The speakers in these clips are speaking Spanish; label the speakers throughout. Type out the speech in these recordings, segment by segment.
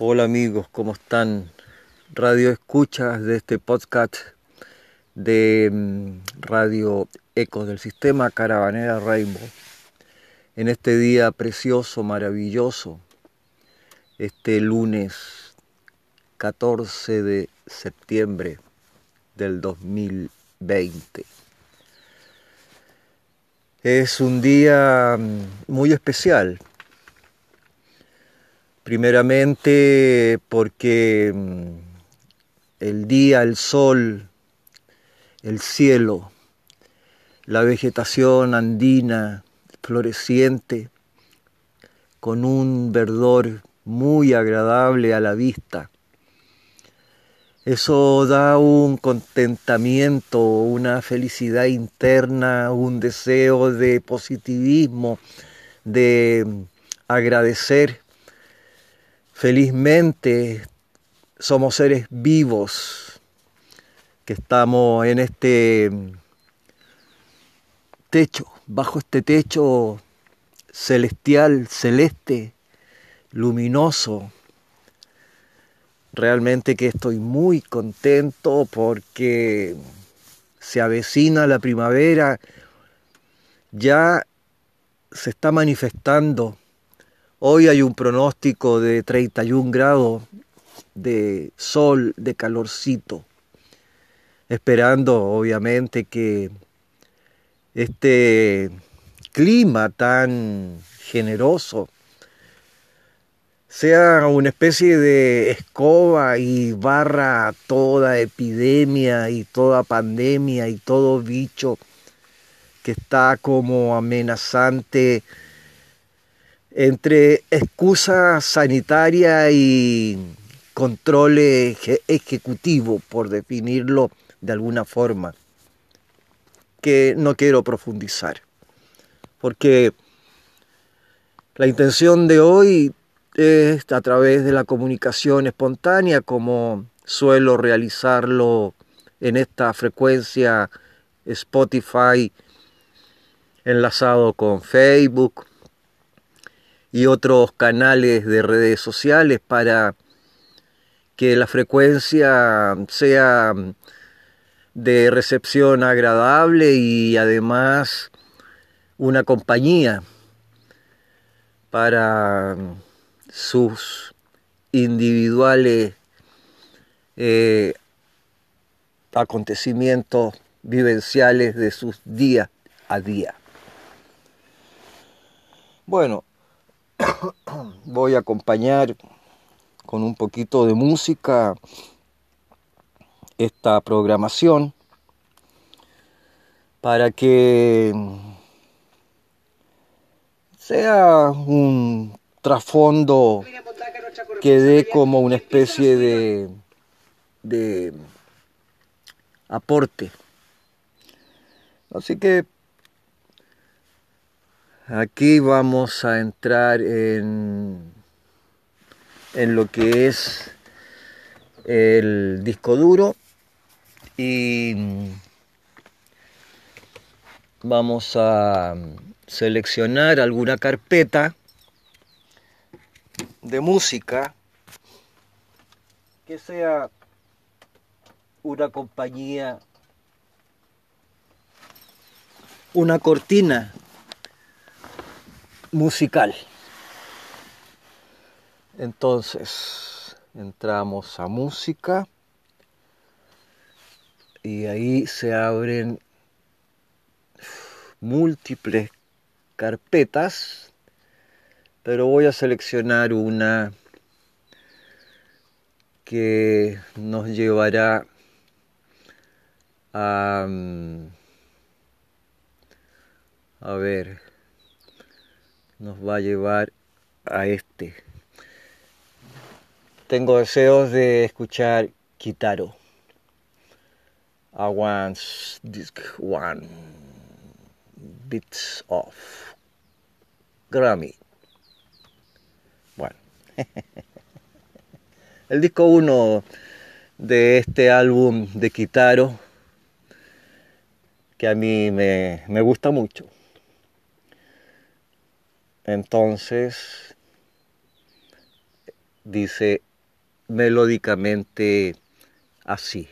Speaker 1: Hola amigos, ¿cómo están? Radio escuchas de este podcast de mm, Radio Ecos del Sistema Caravanera Rainbow. En este día precioso, maravilloso, este lunes 14 de septiembre del 2020. Es un día mm, muy especial Primeramente porque mm, el día, el sol, el cielo, la vegetación andina floreciente, con un verdor muy agradable a la vista. Eso da un contentamiento, una felicidad interna, un deseo de positivismo, de mm, agradecer Felizmente somos seres vivos que estamos en este techo, bajo este techo celestial, celeste, luminoso. Realmente que estoy muy contento porque se avecina la primavera, ya se está manifestando Hoy hay un pronóstico de 31 grados de sol, de calorcito, esperando obviamente que este clima tan generoso sea una especie de escoba y barra toda epidemia y toda pandemia y todo bicho que está como amenazante entre excusa sanitaria y control ejecutivo, por definirlo de alguna forma, que no quiero profundizar, porque la intención de hoy es a través de la comunicación espontánea, como suelo realizarlo en esta frecuencia Spotify enlazado con Facebook, y otros canales de redes sociales para que la frecuencia sea de recepción agradable y además una compañía para sus individuales eh, acontecimientos vivenciales de sus días a día. Bueno, voy a acompañar con un poquito de música esta programación para que sea un trasfondo que dé como una especie de, de aporte. Así que Aquí vamos a entrar en, en lo que es el disco duro y vamos a seleccionar alguna carpeta de música que sea una compañía, una cortina musical. Entonces, entramos a música y ahí se abren múltiples carpetas, pero voy a seleccionar una que nos llevará a, mm, a ver, nos va a llevar a este. Tengo deseos de escuchar Kitaro. I disc one bits of Grammy. Bueno, el disco 1 de este álbum de Kitaro que a mí me, me gusta mucho. Entonces, dice melódicamente así.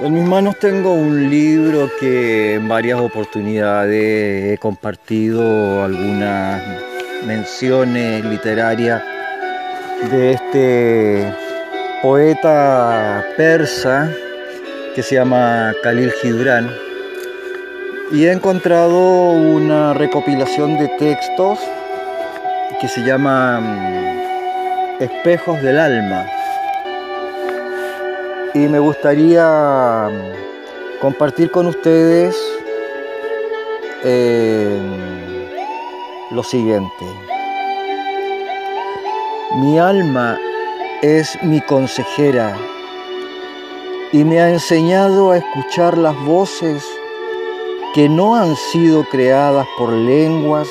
Speaker 1: En mis manos tengo un libro que en varias oportunidades he compartido algunas menciones literarias de este poeta persa que se llama Khalil Gibran. Y he encontrado una recopilación de textos que se llama Espejos del Alma y me gustaría mm, compartir con ustedes eh, lo siguiente. Mi alma es mi consejera y me ha enseñado a escuchar las voces que no han sido creadas por lenguas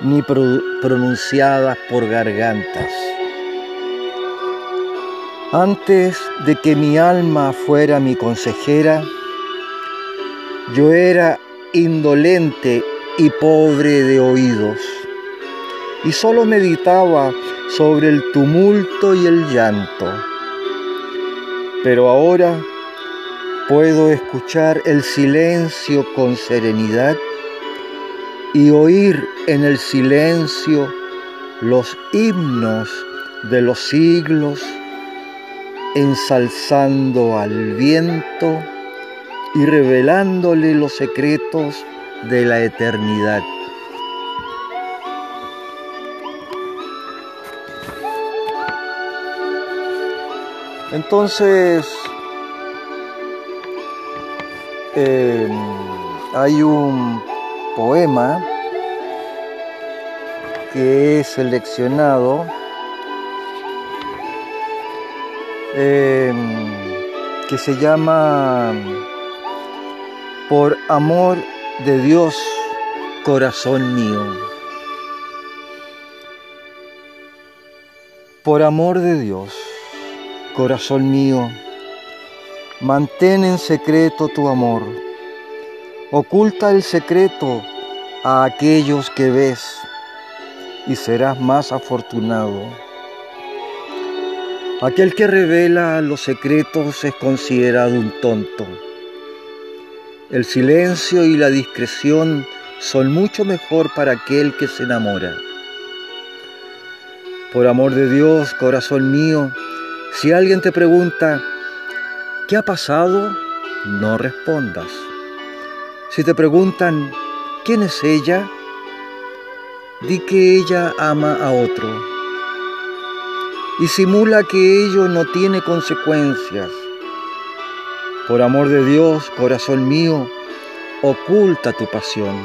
Speaker 1: ni pronunciadas por gargantas antes de que mi alma fuera mi consejera, yo era indolente y pobre de oídos, y solo meditaba sobre el tumulto y el llanto. Pero ahora puedo escuchar el silencio con serenidad y oír en el silencio los himnos de los siglos ensalzando al viento y revelándole los secretos de la eternidad. Entonces, em, hay un poema que he seleccionado Em, que se llama Por amor de Dios, corazón mío. Por amor de Dios, corazón mío, mantén en secreto tu amor. Oculta el secreto a aquellos que ves y serás más afortunado. Aquel que revela los secretos es considerado un tonto. El silencio y la discreción son mucho mejor para aquel que se enamora. Por amor de Dios, corazón mío, si alguien te pregunta, ¿qué ha pasado? No respondas. Si te preguntan, ¿quién es ella? Di que ella ama a otro y simula que ello no tiene consecuencias. Por amor de Dios, corazón mío, oculta tu pasión.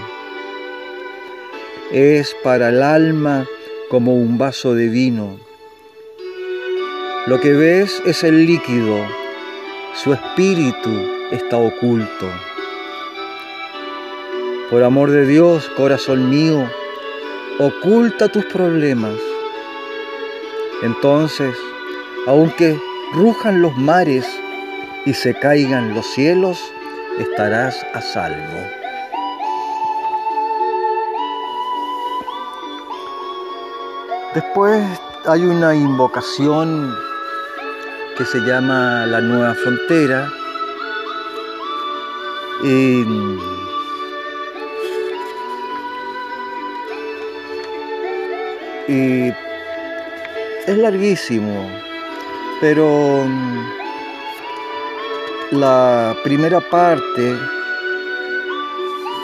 Speaker 1: Es para el alma como un vaso de vino. Lo que ves es el líquido, su espíritu está oculto. Por amor de Dios, corazón mío, oculta tus problemas entonces, aunque rujan los mares y se caigan los cielos, estarás a salvo. Después hay una invocación que se llama la nueva frontera y y es larguísimo, pero mm, la primera parte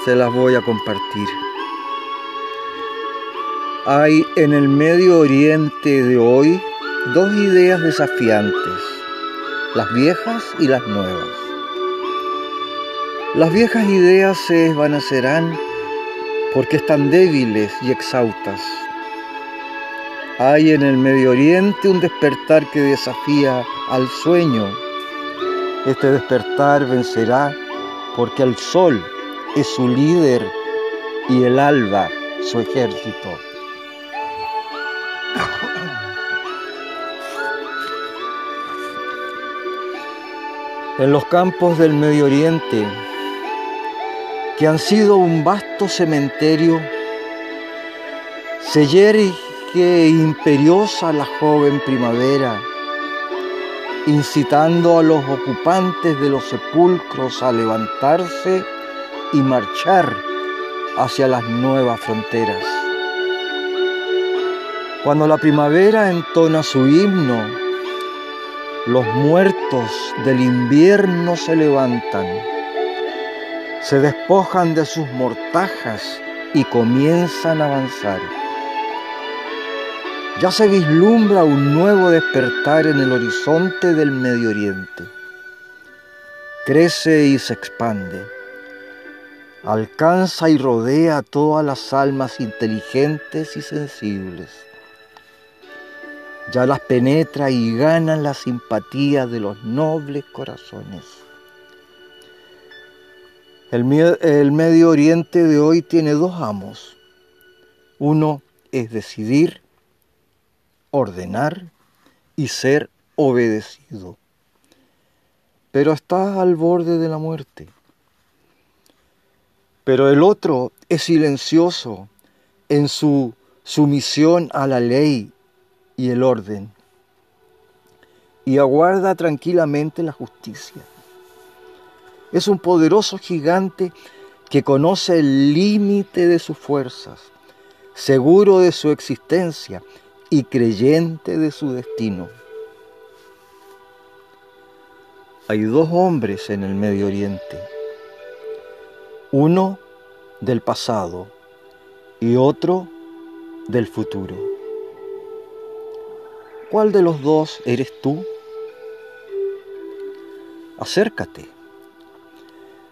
Speaker 1: se las voy a compartir. Hay en el Medio Oriente de hoy dos ideas desafiantes, las viejas y las nuevas. Las viejas ideas se desvanecerán porque están débiles y exhaustas. Hay en el Medio Oriente un despertar que desafía al sueño. Este despertar vencerá porque el sol es su líder y el alba su ejército. En los campos del Medio Oriente, que han sido un vasto cementerio, se imperiosa la joven primavera, incitando a los ocupantes de los sepulcros a levantarse y marchar hacia las nuevas fronteras. Cuando la primavera entona su himno, los muertos del invierno se levantan, se despojan de sus mortajas y comienzan a avanzar. Ya se vislumbra un nuevo despertar en el horizonte del Medio Oriente. Crece y se expande alcanza y rodea a todas las almas inteligentes y sensibles. Ya las penetra y gana la simpatía de los nobles corazones. El, el Medio Oriente de hoy tiene dos amos. Uno es decidir, ordenar y ser obedecido. Pero está al borde de la muerte. Pero el otro es silencioso en su sumisión a la ley y el orden y aguarda tranquilamente la justicia. Es un poderoso gigante que conoce el límite de sus fuerzas, seguro de su existencia y creyente de su destino. Hay dos hombres en el Medio Oriente uno del pasado y otro del futuro. ¿Cuál de los dos eres tú? Acércate.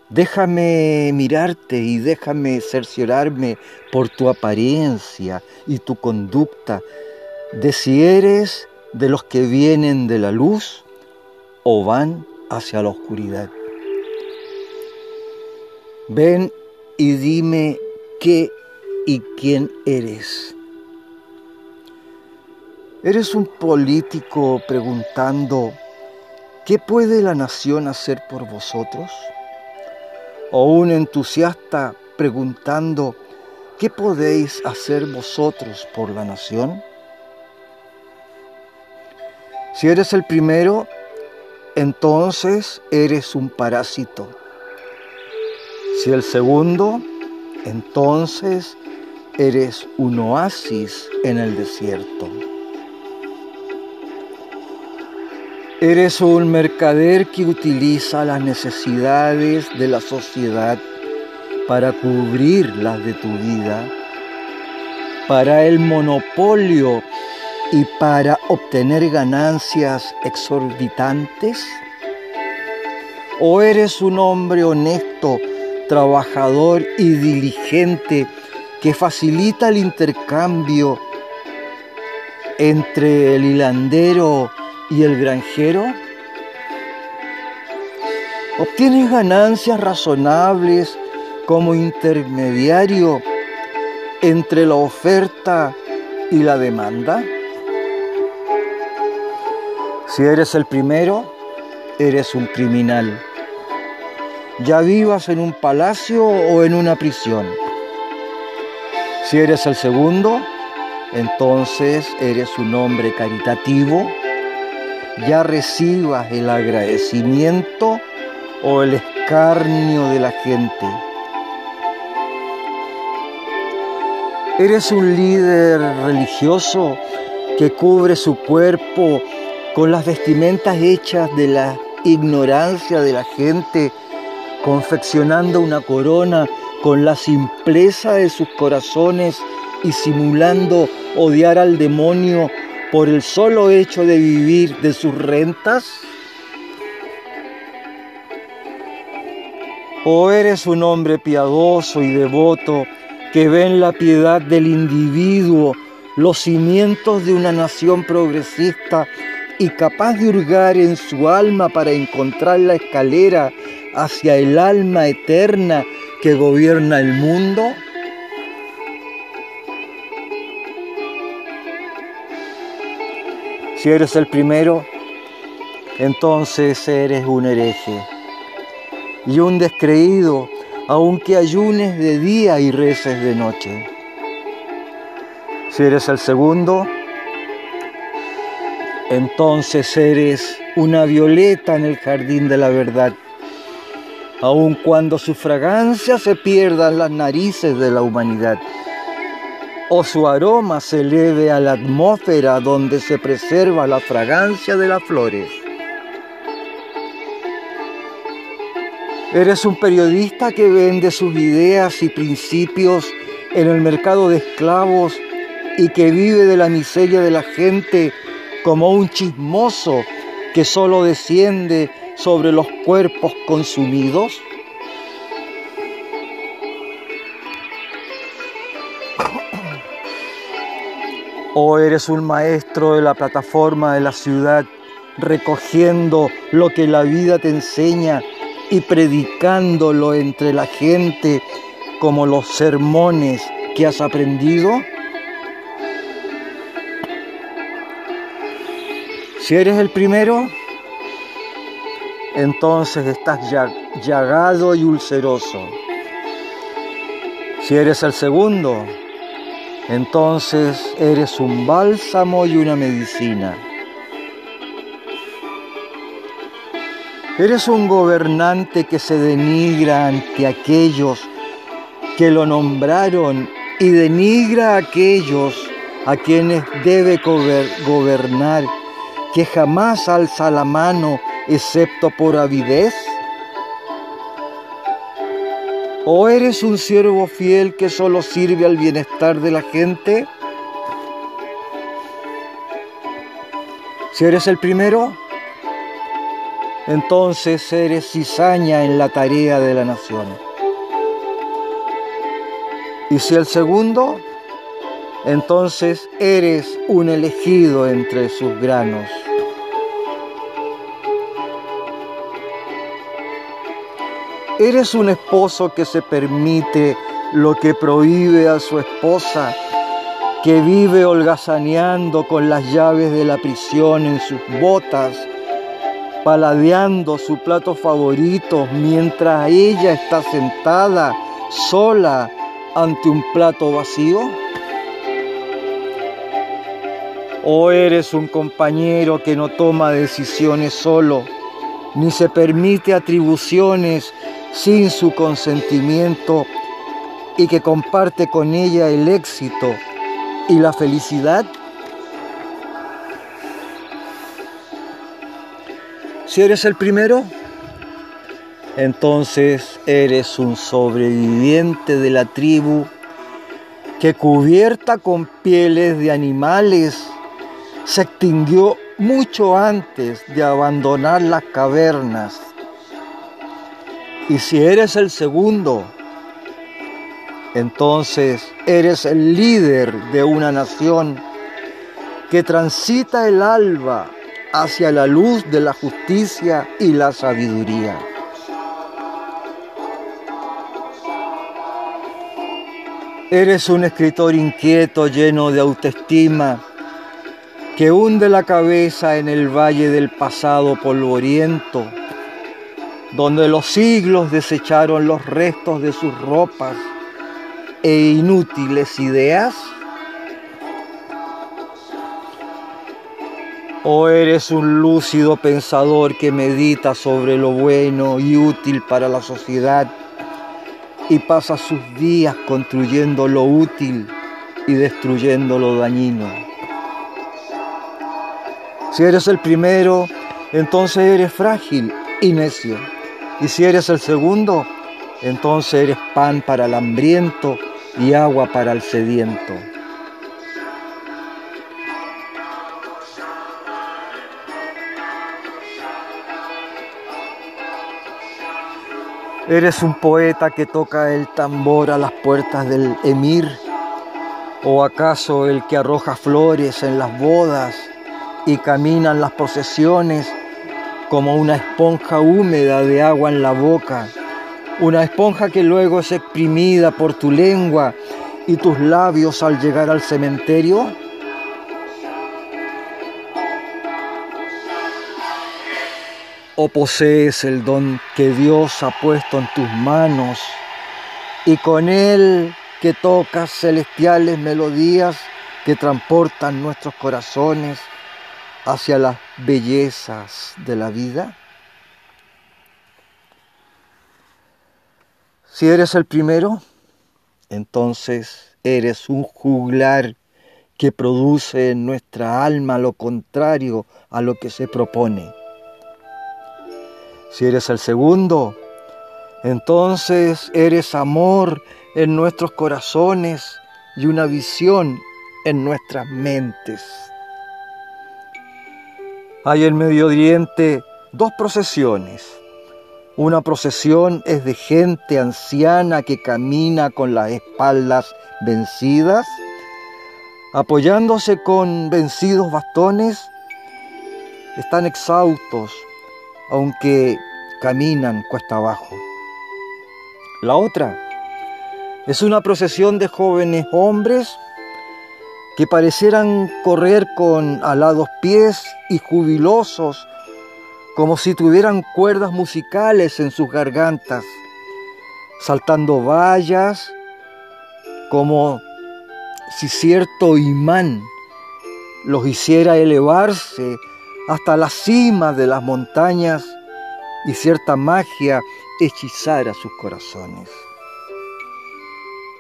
Speaker 1: Déjame mirarte y déjame cerciorarme por tu apariencia y tu conducta de si eres de los que vienen de la luz o van hacia la oscuridad. Ven y dime qué y quién eres. ¿Eres un político preguntando, ¿qué puede la nación hacer por vosotros? ¿O un entusiasta preguntando, ¿qué podéis hacer vosotros por la nación? Si eres el primero, entonces eres un parásito si el segundo, entonces eres un oasis en el desierto. Eres un mercader que utiliza las necesidades de la sociedad para cubrir las de tu vida, para el monopolio y para obtener ganancias exorbitantes? ¿O eres un hombre honesto trabajador y diligente que facilita el intercambio entre el hilandero y el granjero? ¿Obtienes ganancias razonables como intermediario entre la oferta y la demanda? Si eres el primero, eres un criminal ya vivas en un palacio o en una prisión. Si eres el segundo, entonces eres un hombre caritativo, ya recibas el agradecimiento o el escarnio de la gente. Eres un líder religioso que cubre su cuerpo con las vestimentas hechas de la ignorancia de la gente confeccionando una corona con la simpleza de sus corazones y simulando odiar al demonio por el solo hecho de vivir de sus rentas? ¿O eres un hombre piadoso y devoto que ve en la piedad del individuo los cimientos de una nación progresista y capaz de hurgar en su alma para encontrar la escalera hacia el alma eterna que gobierna el mundo? Si eres el primero, entonces eres un hereje y un descreído, aunque ayunes de día y reces de noche. Si eres el segundo, entonces eres una violeta en el jardín de la verdad, aun cuando su fragancia se pierda en las narices de la humanidad o su aroma se eleve a la atmósfera donde se preserva la fragancia de las flores. Eres un periodista que vende sus ideas y principios en el mercado de esclavos y que vive de la miseria de la gente como un chismoso que solo desciende sobre los cuerpos consumidos. o eres un maestro de la plataforma de la ciudad, recogiendo lo que la vida te enseña y predicándolo entre la gente como los sermones que has aprendido? Si eres el primero, entonces estás llagado y ulceroso. Si eres el segundo, entonces eres un bálsamo y una medicina. Eres un gobernante que se denigra ante aquellos que lo nombraron y denigra a aquellos a quienes debe gobernar, que jamás alza la mano excepto por avidez. ¿O eres un siervo fiel que solo sirve al bienestar de la gente? Si eres el primero, entonces eres cizaña en la tarea de la nación. Y si el segundo, entonces eres un elegido entre sus granos. ¿Eres un esposo que se permite lo que prohíbe a su esposa, que vive holgazaneando con las llaves de la prisión en sus botas, paladeando su plato favorito mientras ella está sentada sola ante un plato vacío? ¿O eres un compañero que no toma decisiones solo, ni se permite atribuciones sin su consentimiento y que comparte con ella el éxito y la felicidad? Si eres el primero, entonces eres un sobreviviente de la tribu que cubierta con pieles de animales se extinguió mucho antes de abandonar las cavernas y si eres el segundo, entonces eres el líder de una nación que transita el alba hacia la luz de la justicia y la sabiduría. Eres un escritor inquieto, lleno de autoestima, que hunde la cabeza en el valle del pasado polvoriento donde los siglos desecharon los restos de sus ropas e inútiles ideas? ¿O eres un lúcido pensador que medita sobre lo bueno y útil para la sociedad y pasa sus días construyendo lo útil y destruyendo lo dañino? Si eres el primero, entonces eres frágil y necio. Y si eres el segundo, entonces eres pan para el hambriento y agua para el sediento. Eres un poeta que toca el tambor a las puertas del emir, o acaso el que arroja flores en las bodas y camina en las procesiones como una esponja húmeda de agua en la boca, una esponja que luego es exprimida por tu lengua y tus labios al llegar al cementerio. o posees el don que Dios ha puesto en tus manos y con él que tocas celestiales melodías que transportan nuestros corazones hacia las bellezas de la vida? Si eres el primero, entonces eres un juglar que produce en nuestra alma lo contrario a lo que se propone. Si eres el segundo, entonces eres amor en nuestros corazones y una visión en nuestras mentes. Hay en Medio Oriente dos procesiones. Una procesión es de gente anciana que camina con las espaldas vencidas, apoyándose con vencidos bastones. Están exhaustos, aunque caminan cuesta abajo. La otra es una procesión de jóvenes hombres que parecieran correr con alados pies y jubilosos, como si tuvieran cuerdas musicales en sus gargantas, saltando vallas, como si cierto imán los hiciera elevarse hasta la cima de las montañas y cierta magia hechizara sus corazones.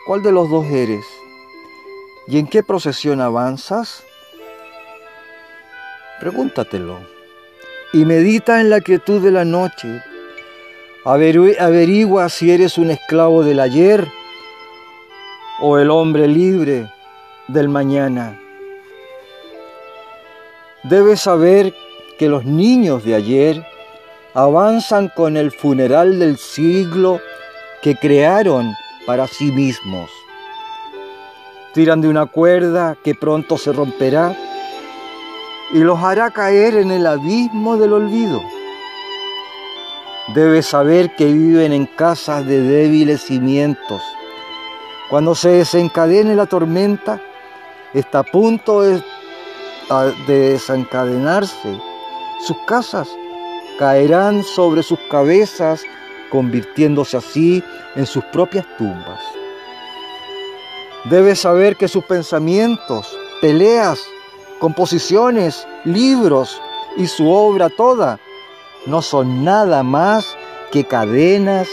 Speaker 1: ¿Cuál de los dos eres? ¿Y en qué procesión avanzas? Pregúntatelo y medita en la quietud de la noche. Averigua si eres un esclavo del ayer o el hombre libre del mañana. Debes saber que los niños de ayer avanzan con el funeral del siglo que crearon para sí mismos. Tiran de una cuerda que pronto se romperá y los hará caer en el abismo del olvido. Debes saber que viven en casas de débiles cimientos. Cuando se desencadene la tormenta, está a punto de de desencadenarse, sus casas caerán sobre sus cabezas, convirtiéndose así en sus propias tumbas. Debe saber que sus pensamientos, peleas, composiciones, libros y su obra toda no son nada más que cadenas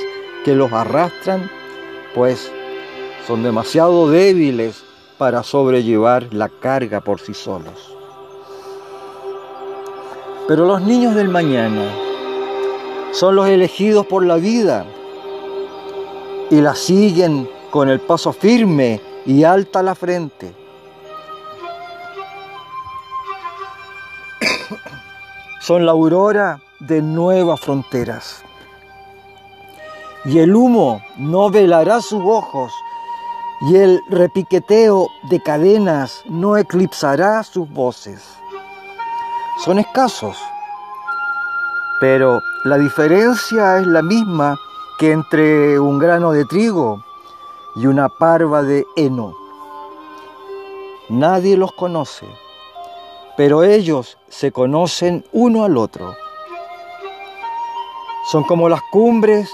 Speaker 1: que los arrastran, pues son demasiado débiles para sobrellevar la carga por sí solos. Pero los niños del mañana son los elegidos por la vida y la siguen con el paso firme y alta la frente. son la aurora de nuevas fronteras. Y el humo no velará sus ojos, y el repiqueteo de cadenas no eclipsará sus voces son escasos, pero la diferencia es la misma que entre un grano de trigo y una parva de heno. Nadie los conoce, pero ellos se conocen uno al otro. Son como las cumbres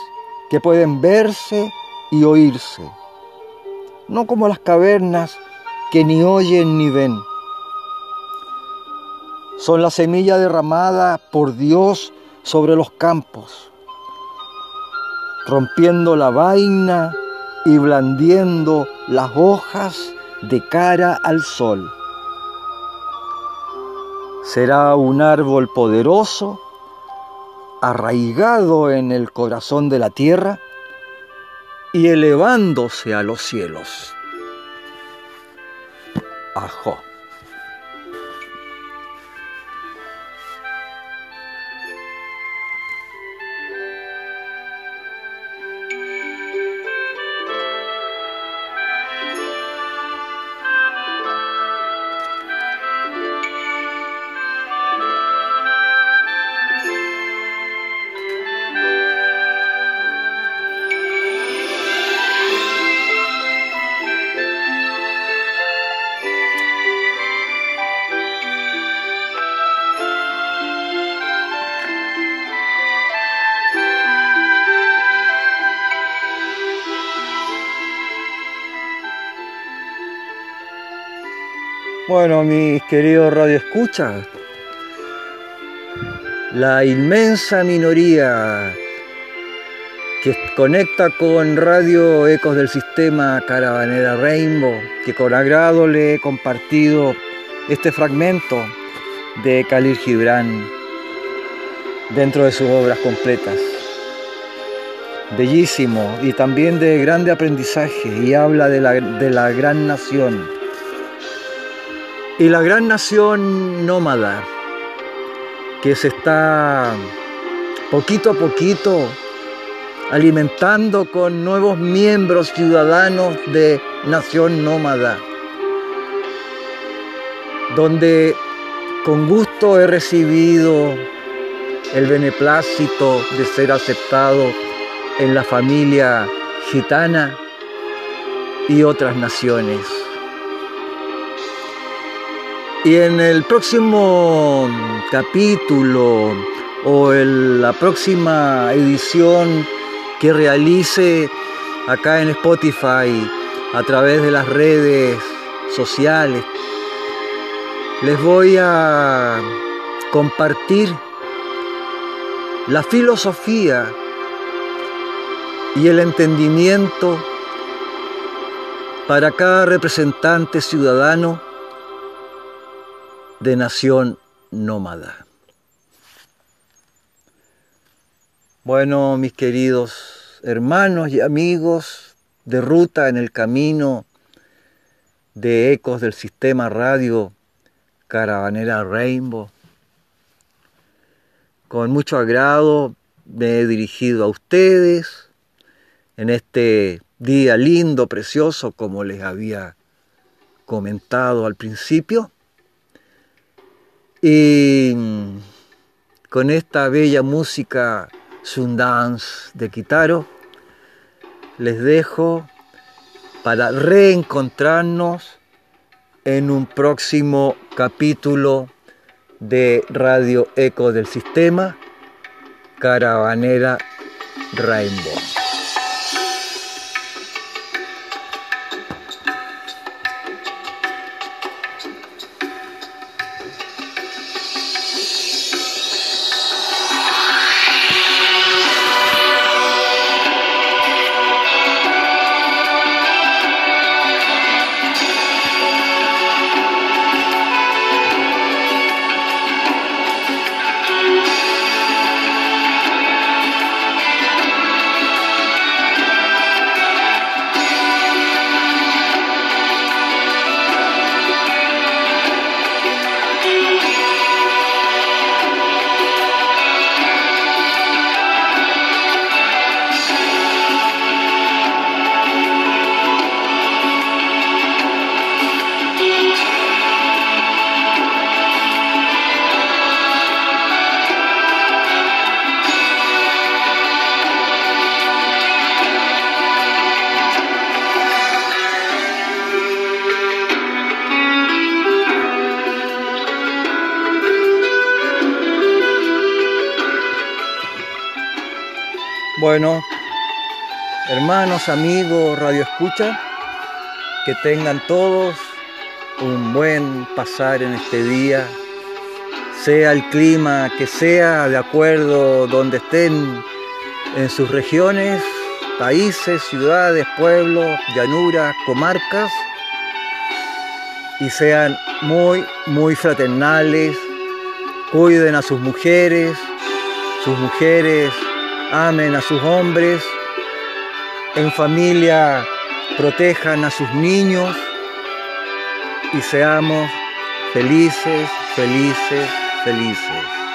Speaker 1: que pueden verse y oírse, no como las cavernas que ni oyen ni ven son la semilla derramada por Dios sobre los campos, rompiendo la vaina y blandiendo las hojas de cara al sol. Será un árbol poderoso, arraigado en el corazón de la tierra, y elevándose a los cielos. Ajo. Bueno, mis queridos radioescuchas, la inmensa minoría que conecta con Radio Ecos del Sistema Caravanera Rainbow, que con agrado le he compartido este fragmento de Khalil Gibran dentro de sus obras completas. Bellísimo y también de grande aprendizaje y habla de la, de la gran nación y la gran nación nómada que se está poquito a poquito alimentando con nuevos miembros ciudadanos de nación nómada, donde con gusto he recibido el beneplácito de ser aceptado en la familia gitana y otras naciones. Y en el próximo capítulo o en la próxima edición que realice acá en Spotify a través de las redes sociales, les voy a compartir la filosofía y el entendimiento para cada representante ciudadano de nación nómada. Bueno, mis queridos hermanos y amigos de ruta en el camino de ecos del sistema radio Caravanera Rainbow, con mucho agrado me he dirigido a ustedes en este día lindo, precioso, como les había comentado al principio. Y con esta bella música Sundance de Kitaro, les dejo para reencontrarnos en un próximo capítulo de Radio Eco del Sistema, Caravanera Rainbow. Bueno, hermanos, amigos, radio escucha, que tengan todos un buen pasar en este día, sea el clima que sea, de acuerdo donde estén en sus regiones, países, ciudades, pueblos, llanuras, comarcas, y sean muy, muy fraternales, cuiden a sus mujeres, sus mujeres amen a sus hombres en familia protejan a sus niños y seamos felices, felices, felices.